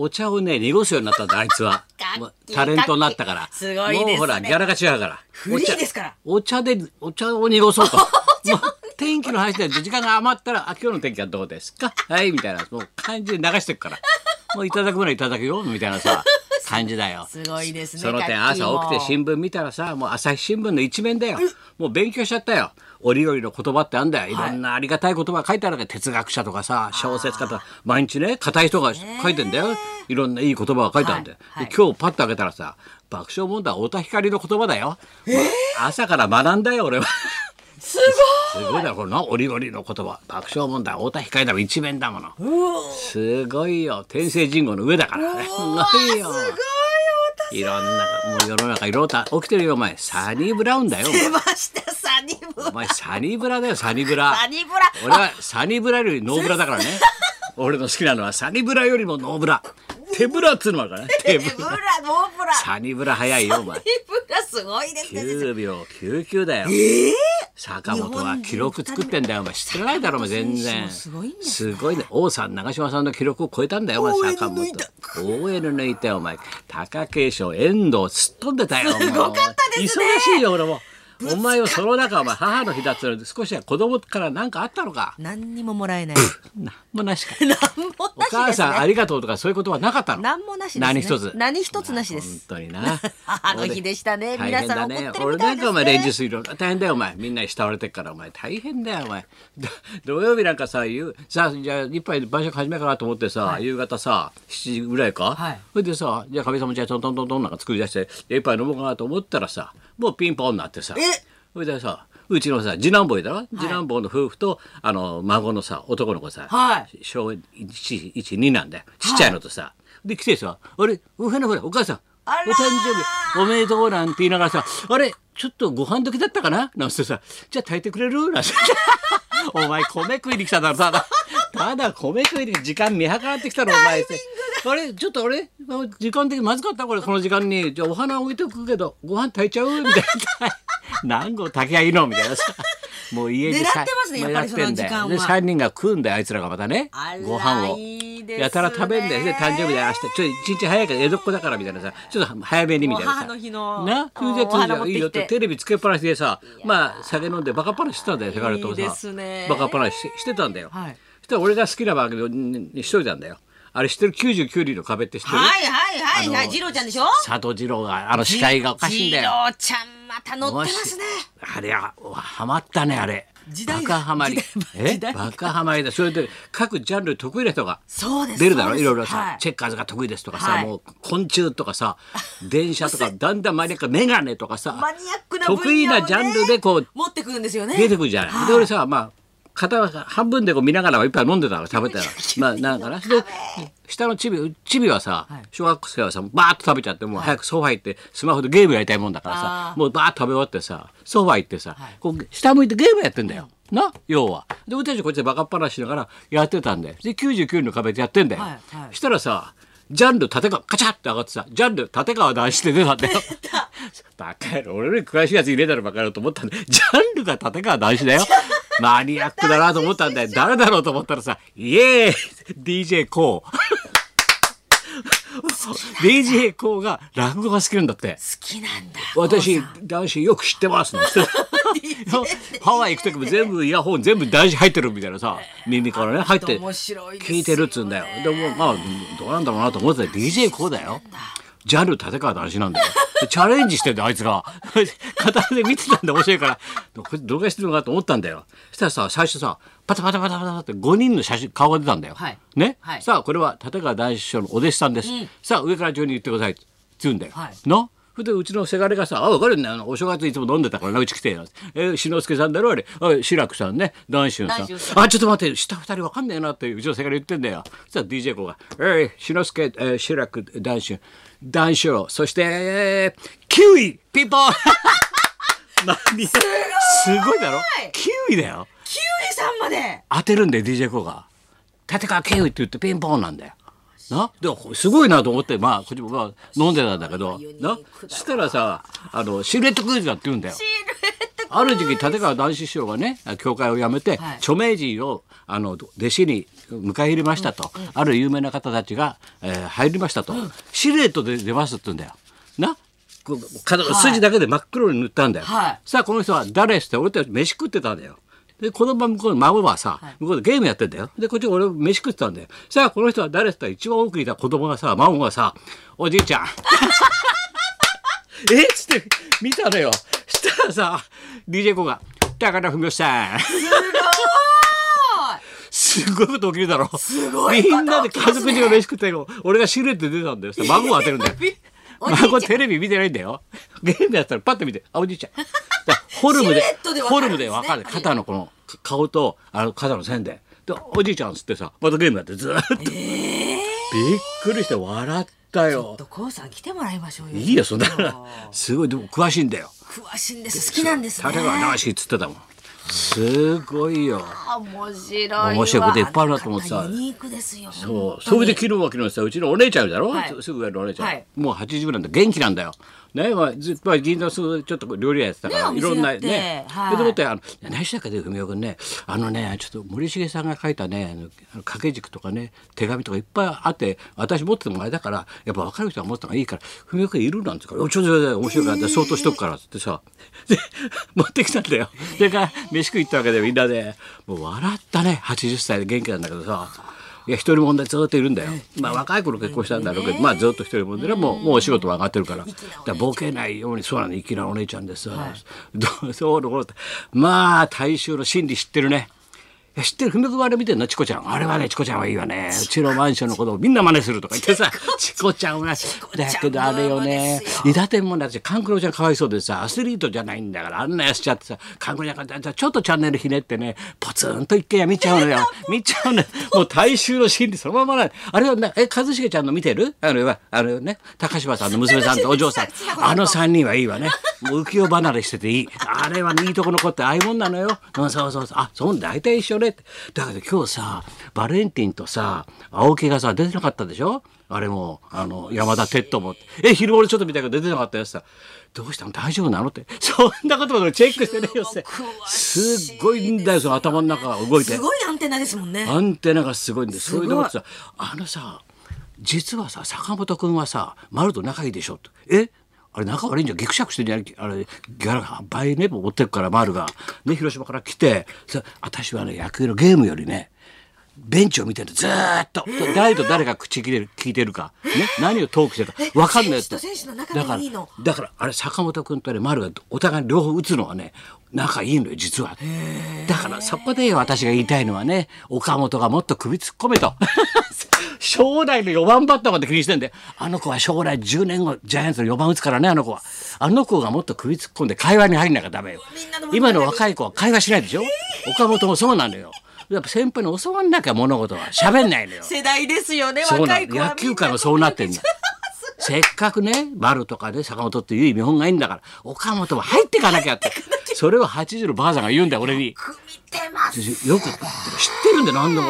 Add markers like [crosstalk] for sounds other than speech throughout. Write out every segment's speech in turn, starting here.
お茶をね濁すようになったんだ [laughs] あいつは。タレントになったから。すごいね。もうほらギャラが違うから。フリーですから。お茶でお茶を濁そうと。[laughs] もう天気の話で時間が余ったら「あ今日の天気はどうですか?」はいみたいなもう感じで流してくから。もういただくものはいただくよみたいなさ感じだよ。すごいですね。その点朝起きて新聞見たらさもう朝日新聞の一面だよ。もう勉強しちゃったよ。折々の言葉ってあんだよ。い。ろんなありがたい言葉書いてあるわけ。哲学者とかさ小説家とか。毎日ね硬い人が書いてんだよ。いろんないい言葉が書いてあるんだよ、はい。はい。で今日パッと開けたらさ爆笑問題太田光の言葉だよ、朝から学んだよ俺はすすごいだろこれな折々の言葉。爆笑問題太田光だろ一面だもの。すごいよ。天聖人語の上だからね。すごいよ。すごいいろんなもう世の中いろいろと起きてるよお前サニーブラウンだよ出ましたサニブお前サニーブラだよサニブラ。サニブラ。俺はサニブラよりノーブラだからね。俺の好きなのはサニブラよりもノーブラ。手ブラっつうのからね。手ブラブラノーブラ。サニブラ早いよお前。サニブラすごいですね9秒99だよ、坂本は記録作ってんだよ。お前知ってないだろお前全然。すごいね。王さん長嶋さんの記録を超えたんだよお前坂本 OL 抜いた。よお前。貴景勝遠藤すっ飛んでたよすごかったですね。忙しいよ俺もお前はその中お前母の日だっつうの少しは子供から何かあったのか？何にももらえない。[laughs] なんもなしか。何もおなしです母さんあねりがとうとかそういうことはなかったの？何もなしですね。何一つ。何一つなしです。本当にな。[laughs] 母の日でしたね。大皆さん怒ってる俺みたですね。ないんかお前連日するの？大変だよお前。みんなに慕われてっからお前。大変だよお前。ど土曜日なんかさ夕さあじゃあ一杯晩酌始めかなと思ってさ、夕方さ7時ぐらいか、はい。それでさじゃあかみさんもじゃあトントントントンなんか作り出してで一杯飲もうかなと思ったらさもうピンポンになってさえそれでさうちのさ次男坊いだろ、次男坊の夫婦とあの孫のさ男の子さ、はい。小112なんだよ。ちっちゃいのとさ、で来てさ「あれ？ほらほらお母さん。お誕生日おめでとう」なんて言いながらさ「あれ？ちょっとご飯時だったかな?」なんてさ「じゃあ炊いてくれる?」なんて。[laughs] お前米食いに来ただろ。ただただ米食いに時間見計らってきたろお前。って。あれ？ちょっとあれ？時間的にまずかった？これこの時間に。じゃあお花置いておくけどご飯炊いちゃう？みたいな [laughs] 何合炊きゃいいのみたいなさ。もう家でさ狙ってますねやっぱりその時間は。で3人が食うんだよあいつらがまたね。ご飯を。やたら食べんだよ。で誕生日で明日ちょっと一日早いから江戸っ子だからみたいなさ。ちょっと早めにみたいなさ。母の日のな？それでお花持ってきて。いいよってテレビつけっぱなしでさまあ酒飲んでバカっぱなししてたんだよセガレトをさ。バカっぱなしししてたんだよ、はい。そしたら俺が好きな番組ににしといたんだよあれ知ってる？99里の壁って知ってる、はいはいはいはい。次郎ちゃんでしょ？佐藤二郎があの司会がおかしいんだよ。次郎ちゃんまた乗ってますね。あれはハマったねあれ。時代バカハマり。え？バカハマりだ。それで各ジャンル得意な人が出るだろ？いろいろさ、はい。チェッカーズが得意ですとかさ、はい。もう昆虫とかさ電車とかだんだんマニアックメガネとかさマニアックな分野をね得意なジャンルでこう持ってくるんですよね。出てくるじゃない。はい。で俺さまあ片は半分でこう見ながら一杯飲んでたら食べたら。[laughs] まあなんかな。[laughs] で下のチビチビはさ、小学生はさバーッと食べちゃってもう早くソファ行ってスマホでゲームやりたいもんだからさもうバーッと食べ終わってさソファ行ってさ、こう下向いてゲームやってんだよ。な？要は。で俺たちこっちでバカっぱなししながらやってたんでで99の壁でやってんだよ、はいはい。したらさジャンル立川カチャッて上がってさジャンル立川男子って出たんだよ。[laughs] バカ野郎俺より詳しいやつ入れたらバカ野郎と思ったんでジャンルが立川男子だよマニアックだなと思ったんだよ。誰だろうと思ったらさイエーイ DJ コー。DJ コーが落語が好きなんだって。好きなんだ私男子よく知ってますの。[laughs] ハワイ行く時も全部イヤホン全部男子入ってるみたいなさ [laughs] 耳からね入って聞いてるっつうんだよ。でもまあどうなんだろうなと思ってた。ら DJ こうだよジャンル立川男子なんだよ。でチャレンジしてんだよあいつが [laughs] 片手で見てたんで面白いから。これどれぐらいしてるのかと思ったんだよ。そしたらさ最初さパタパタパタパタって5人の写真顔が出たんだよ、はい。ね、はい。さあこれは立川談志師匠のお弟子さんです、さあ上から順に言ってください。って言うんだよ、はい。なそれでうちのせがれがさ「あ分かるんだよ。お正月いつも飲んでたからなうち来てよ」え志の輔さんだろ？あれ。あ志らくさんね。談春さん。あちょっと待って。下二人分かんねえなってうちのせがれ言ってんだよ。そしたら DJ 子が「えい志の輔、えー、志らく談春。談志郎そして、えー、キウイピンポン! [laughs]」何？すごい。だろ？キウイだよ。キウイさんまで。当てるんだよ DJ コが「立川キウイ」って言ってピンポンなんだよ。な？ですごいなと思ってまあこっちもまあ飲んでたんだけどな？わ。そしたらさあのシルエットクイズだって言うんだよ。ある時期立川談志師匠がね教会を辞めて、はい。著名人をあの弟子に迎え入れましたと、ある有名な方たちが、えー入りましたと、シルエットで出ますって言うんだよ。な？筋だけで真っ黒に塗ったんだよ。はい。さあこの人は誰って俺たち飯食ってたんだよ。で子供は向こうの孫はさ、向こうでゲームやってんだよ。でこっち俺飯食ってたんだよ。さあこの人は誰っつったら一番奥にいた子供がさ孫がさ「おじいちゃん」[laughs] えっつって見たのよ。したらさ DJ 子が「高田文夫さん」すごいこと起きるだろ。すごいみんなで家族中が飯食ってるの俺がシルエットで出たんだよ。さ孫が当てるんだよ。孫テレビ見てないんだよ。ゲームやったらパッと見て、あ、おじいちゃん。[laughs] フォルムでフォルムで分かる。肩のこの顔と、あの肩の線で。で、おじいちゃんっつってさ、またゲームやってずーっと。びっくりして笑ったよ。とこうさん来てもらいましょうよいいよ、そんなの。すごい、でも詳しいんだよ。詳しいんです好きなんですね立川談志っつってたもん。すごいよ。あ面白いわ面白いこといっぱいあるなと思ってさそうそれで昨日は昨日さうちのお姉ちゃんだろ、はいすぐ上のお姉ちゃん、はいもう80なんだ元気なんだよ。ねまあ、ずっと銀座すぐちょっと料理屋やってたから、ねいろんなね。はい。で思ってあの何したかで文雄君ねあのねちょっと森重さんが書いたねあのあの掛け軸とかね手紙とかいっぱいあって私持っててもあれだからやっぱ分かる人が持ってた方がいいから文雄君いるなんて言うから「ちょちょっと面白いからって相当しとくから」っつってさ。で持ってきたんだよ。それから飯食い行ったわけでみんなで。もう笑ったね。80歳で元気なんだけどさ。いや一人もんでずっといるんだよ。まあ若い頃結婚したんだろうけど、まあずっと一人もんでね、もうもうお仕事は上がってるから。だボケないようにそうなの粋なお姉ちゃんでさ、[laughs] どうそうのこうのまあ大衆の心理知ってるね。知ってる？文君あれ見てんの？チコちゃん。あれはねチコちゃんはいいわね。うちのマンションのことをみんな真似するとか言ってさ。[laughs] チコちゃんは。だけどあれよね伊達天もだって勘九郎ちゃんかわいそうでさアスリートじゃないんだからあんなやしちゃってさ勘九郎ちゃんがちょっとチャンネルひねってねポツンと一軒家見ちゃうのよ。見ちゃうのよ。もう大衆の心理そのままないあれはねえ一茂ちゃんの見てる？あれは。あれね高島さんの娘さんとお嬢さん。あの三人はいいわね。もう浮世離れしてていい。あれはいいとこの子ってああいうもんなのよ、うん、そうそうそう。あそう大体一緒ねって。だけど今日さバレンティンとさ青木がさ出てなかったでしょ？あれもあの山田哲人も。え昼俺ちょっと見たけど出てなかったやつさ。どうしたの？大丈夫なの？って。そんなことまでチェックしてねえよって。すっごいんだよその頭の中が動いて。すごいアンテナですもんね。アンテナがすごいんでそごい。れでもってさあのさ実はさ坂本君はさ丸と仲いいでしょって。え？あれ仲悪いんじゃん。ぎくしゃくしてんじゃんあれギャラが倍ね持ってくから丸が。ね広島から来てさ私はね野球のゲームよりねベンチを見てるずーっと、誰と誰が口切れる聞いてるか、ね、何をトークしてるか。分かんない選手だからだからあれ坂本君とね丸がお互いに両方打つのはね仲いいのよ実は。だからそこで私が言いたいのはね岡本がもっと首突っ込めと。[laughs] 将来の4番バッターまで気にしてんであの子は将来10年後ジャイアンツの4番打つからねあの子は。あの子がもっと首突っ込んで会話に入んなきゃダメよ。今の若い子は会話しないでしょ？岡本もそうなのよやっぱ先輩に教わんなきゃ物事は喋んないのよ。世代ですよね若い子は野球界もそうなってんだ。せっかくね丸とかで坂本っていう見本がいいんだから岡本も入っていかなきゃって [laughs] それを80のばあさんが言うんだよ俺に。組みてますよく知ってるんだよ何でも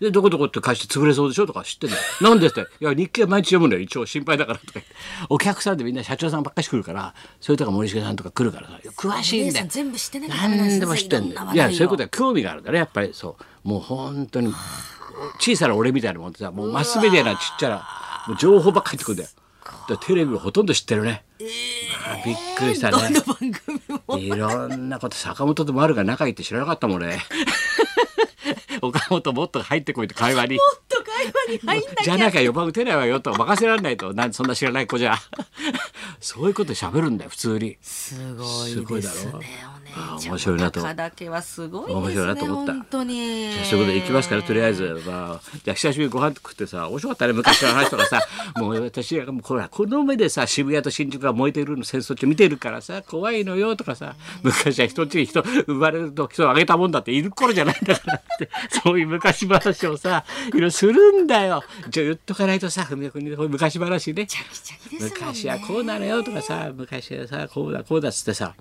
でどこどこって会社潰れそうでしょとか知ってんだよ。なんでって。いや日記は毎日読むんだよ。一応心配だからとか言って。お客さんでみんな社長さんばっかし来るからそれとか森重さんとか来るからさ。詳しいんだよ。全部知ってなきゃダメなんです何でも知ってんだよ。いやそういうことは興味があるんだねやっぱり。そう。もう本当に小さな俺みたいなもんってさもうマスメディアなちっちゃなもう情報ばっかり入ってくるんだよ。だテレビをほとんど知ってるね、まあびっくりしたね。いろんなこと坂本と丸が仲いいって知らなかったもん俺。[laughs] 岡本もっと入ってこいって会話にもっと会話に入んなきゃ。じゃなきゃ4番打てないわよと任せられないと。なんそんな知らない子じゃ。[laughs] そういうこと喋るんだよ普通に。すごすごいですねお姉ちゃん面白いなと。高だけはすごいですね面白いなと思った。本当に。じゃあそういうことで行きますからとりあえず、まあ、じゃあ久しぶりにご飯食ってさ面白かったね昔の話とかさ。[laughs] もう私はもうこれこの目でさ渋谷と新宿が燃えてるの戦争中見てるからさ怖いのよとかさ。昔は人んちに人生まれると人をあげたもんだっている頃じゃないんだからって。そういう昔話をさいろいろするんだよ。じゃあ言っとかないとさ文也君に昔話ね。昔はこうなのよとかさ昔はさこうだこうだっつってさ。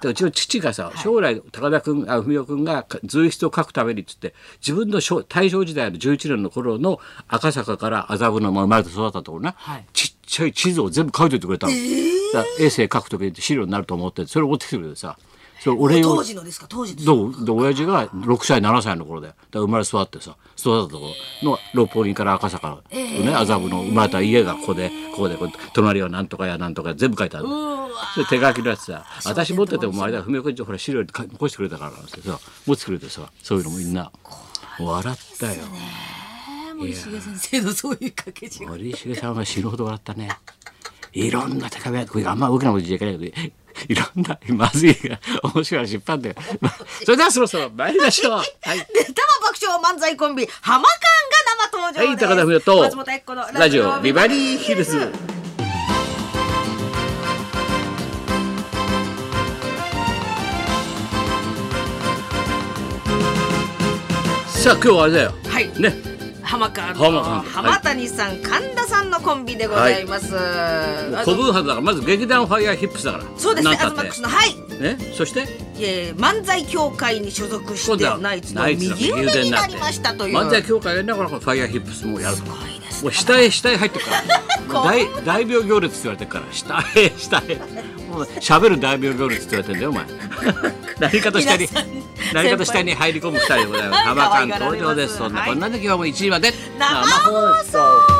でうちの父がさ将来高田君あ文雄君が随筆を書くためにっつって自分の小大正時代の11年の頃の赤坂から麻布のまあ生まれて育ったところな、はい。ちっちゃい地図を全部書いといてくれたの。だから衛星書く時に資料になると思ってそれを持ってきてくれてさそう俺よ当時のですか？当時ですどうで親父が6歳7歳の頃で。生まれ育ってさ育ったところの六本木から赤坂の、ね麻布の生まれた家がここでここで隣はなんとかやなんとか全部書いてある。それ手書きのやつさ私持ってても前だ。文岡君ほら資料残してくれたからなんてさ持ってくれてさそういうのもみんな笑ったよ。えー森重先生のそういう掛け軸。森重さんは死ぬほど笑ったね。いろんな手紙があんま大きなこと言っちゃいけないけど [laughs] いろんなまずいが面白い話いっぱいあそれではそろそろ参りましょう [laughs] はいで玉爆笑漫才コンビハマカンが生登場ですはい高田文夫と松本明子のラジオビバリーヒルズ。さあ今日はあれだよ。はいね。浜川浜谷さん、神田さんのコンビでございます、古文派だからまず劇団ファイヤーヒップスだから。そうですねアズマックスのはい。ね。そして？えー漫才協会に所属してナイツの右腕になりましたという。漫才協会やりながらこのファイヤーヒップスもやると。すごいですもう下へ下へ入ってるから。[laughs] 大大病行列って言われてるから下へ下へ。もう喋る大病行列って言われてんだよお前。[laughs] 何かと下に何かと下に入り込む二人でございます。浜館登場です。そんなこんなで今日も1時まで生放送